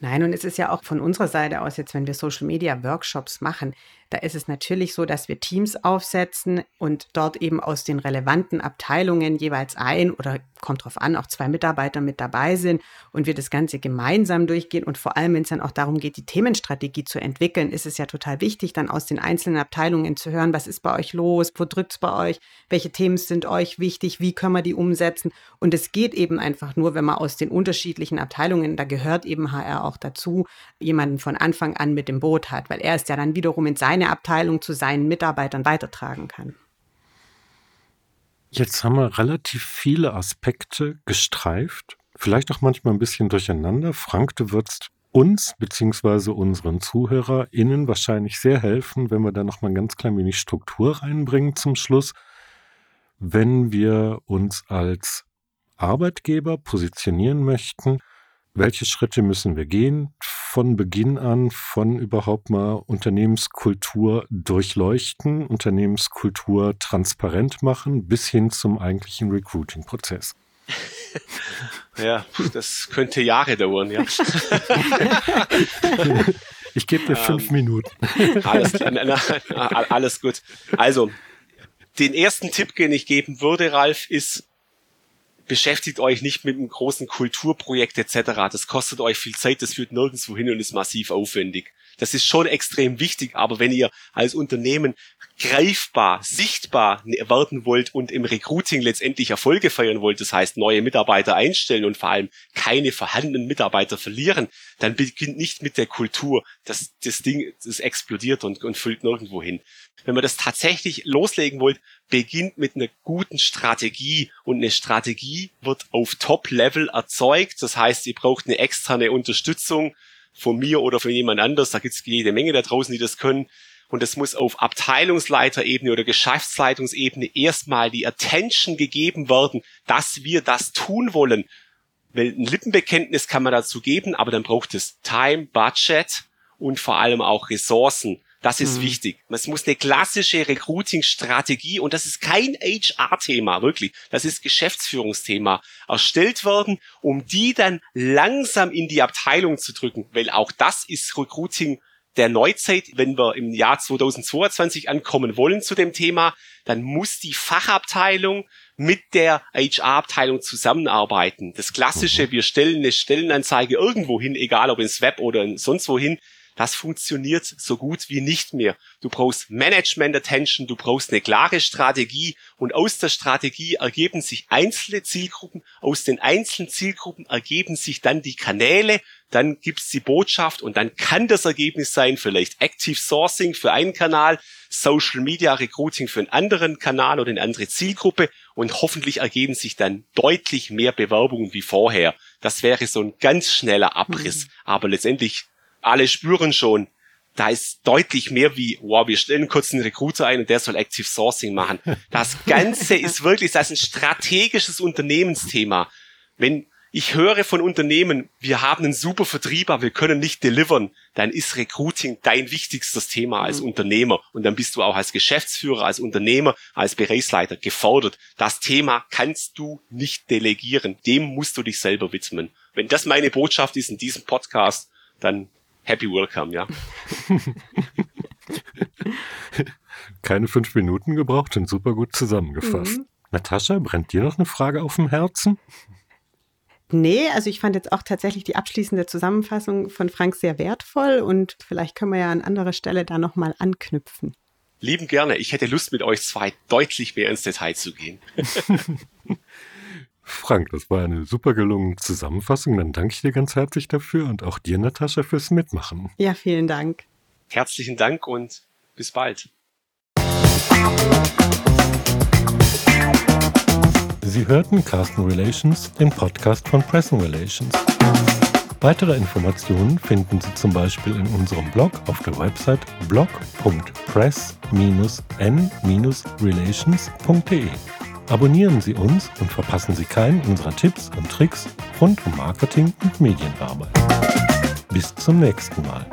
Nein, und es ist ja auch von unserer Seite aus jetzt, wenn wir Social Media Workshops machen, da ist es natürlich so, dass wir Teams aufsetzen und dort eben aus den relevanten Abteilungen jeweils ein oder kommt drauf an, auch zwei Mitarbeiter mit dabei sind und wir das Ganze gemeinsam durchgehen. Und vor allem, wenn es dann auch darum geht, die Themenstrategie zu entwickeln, ist es ja total wichtig, dann aus den einzelnen Abteilungen zu hören, was ist bei euch los, wo drückt es bei euch, welche Themen sind euch wichtig, wie können wir die umsetzen. Und es geht eben einfach nur, wenn man aus den unterschiedlichen Abteilungen, da gehört eben HR auch dazu, jemanden von Anfang an mit dem Boot hat, weil er ist ja dann wiederum in seinem seine Abteilung zu seinen Mitarbeitern weitertragen kann. Jetzt haben wir relativ viele Aspekte gestreift, vielleicht auch manchmal ein bisschen durcheinander. Frank, du würdest uns bzw. unseren ZuhörerInnen wahrscheinlich sehr helfen, wenn wir da noch mal ein ganz klein wenig Struktur reinbringen zum Schluss. Wenn wir uns als Arbeitgeber positionieren möchten, welche Schritte müssen wir gehen? Von Beginn an, von überhaupt mal Unternehmenskultur durchleuchten, Unternehmenskultur transparent machen, bis hin zum eigentlichen Recruiting-Prozess. ja, das könnte Jahre dauern, ja. ich gebe dir fünf ähm, Minuten. Alles, alles gut. Also, den ersten Tipp, den ich geben würde, Ralf, ist, beschäftigt euch nicht mit einem großen Kulturprojekt etc. Das kostet euch viel Zeit, das führt nirgendwo hin und ist massiv aufwendig. Das ist schon extrem wichtig, aber wenn ihr als Unternehmen greifbar, sichtbar werden wollt und im Recruiting letztendlich Erfolge feiern wollt, das heißt neue Mitarbeiter einstellen und vor allem keine vorhandenen Mitarbeiter verlieren, dann beginnt nicht mit der Kultur. Das, das Ding, das explodiert und, und füllt nirgendwo hin. Wenn man das tatsächlich loslegen wollt, beginnt mit einer guten Strategie und eine Strategie wird auf Top-Level erzeugt. Das heißt, ihr braucht eine externe Unterstützung von mir oder von jemand anders. Da gibt es jede Menge da draußen, die das können. Und es muss auf Abteilungsleiterebene oder Geschäftsleitungsebene erstmal die Attention gegeben werden, dass wir das tun wollen. Weil ein Lippenbekenntnis kann man dazu geben, aber dann braucht es Time, Budget und vor allem auch Ressourcen. Das ist mhm. wichtig. Es muss eine klassische Recruiting-Strategie und das ist kein HR-Thema, wirklich. Das ist Geschäftsführungsthema erstellt werden, um die dann langsam in die Abteilung zu drücken, weil auch das ist Recruiting der Neuzeit, wenn wir im Jahr 2022 ankommen wollen zu dem Thema, dann muss die Fachabteilung mit der HR-Abteilung zusammenarbeiten. Das klassische, mhm. wir stellen eine Stellenanzeige irgendwo hin, egal ob ins Web oder sonst wohin, das funktioniert so gut wie nicht mehr. Du brauchst Management Attention, du brauchst eine klare Strategie und aus der Strategie ergeben sich einzelne Zielgruppen, aus den einzelnen Zielgruppen ergeben sich dann die Kanäle, dann gibt's die Botschaft und dann kann das Ergebnis sein, vielleicht Active Sourcing für einen Kanal, Social Media Recruiting für einen anderen Kanal oder eine andere Zielgruppe und hoffentlich ergeben sich dann deutlich mehr Bewerbungen wie vorher. Das wäre so ein ganz schneller Abriss. Mhm. Aber letztendlich, alle spüren schon, da ist deutlich mehr wie, wow, wir stellen kurz einen Recruiter ein und der soll Active Sourcing machen. Das Ganze ist wirklich, das ist ein strategisches Unternehmensthema. Wenn ich höre von Unternehmen, wir haben einen super Vertrieb, aber wir können nicht delivern, dann ist Recruiting dein wichtigstes Thema als mhm. Unternehmer. Und dann bist du auch als Geschäftsführer, als Unternehmer, als Bereichsleiter gefordert. Das Thema kannst du nicht delegieren. Dem musst du dich selber widmen. Wenn das meine Botschaft ist in diesem Podcast, dann happy welcome, ja. Keine fünf Minuten gebraucht und super gut zusammengefasst. Mhm. Natascha, brennt dir noch eine Frage auf dem Herzen? Nee, also ich fand jetzt auch tatsächlich die abschließende Zusammenfassung von Frank sehr wertvoll und vielleicht können wir ja an anderer Stelle da nochmal anknüpfen. Lieben gerne. Ich hätte Lust, mit euch zwei deutlich mehr ins Detail zu gehen. Frank, das war eine super gelungene Zusammenfassung. Dann danke ich dir ganz herzlich dafür und auch dir, Natascha, fürs Mitmachen. Ja, vielen Dank. Herzlichen Dank und bis bald. Sie hörten Carsten Relations, den Podcast von Pressing Relations. Weitere Informationen finden Sie zum Beispiel in unserem Blog auf der Website blog.press-n-relations.de. Abonnieren Sie uns und verpassen Sie keinen unserer Tipps und Tricks rund um Marketing und Medienarbeit. Bis zum nächsten Mal.